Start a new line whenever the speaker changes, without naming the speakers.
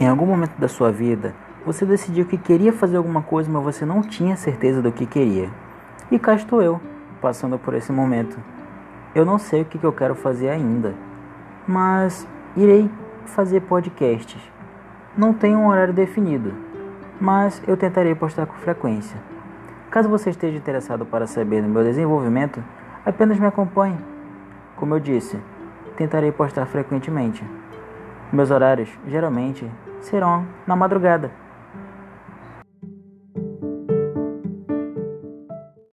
Em algum momento da sua vida, você decidiu que queria fazer alguma coisa, mas você não tinha certeza do que queria. E cá estou eu, passando por esse momento. Eu não sei o que eu quero fazer ainda, mas irei fazer podcasts. Não tenho um horário definido, mas eu tentarei postar com frequência. Caso você esteja interessado para saber do meu desenvolvimento, apenas me acompanhe. Como eu disse, tentarei postar frequentemente. Meus horários geralmente serão na madrugada.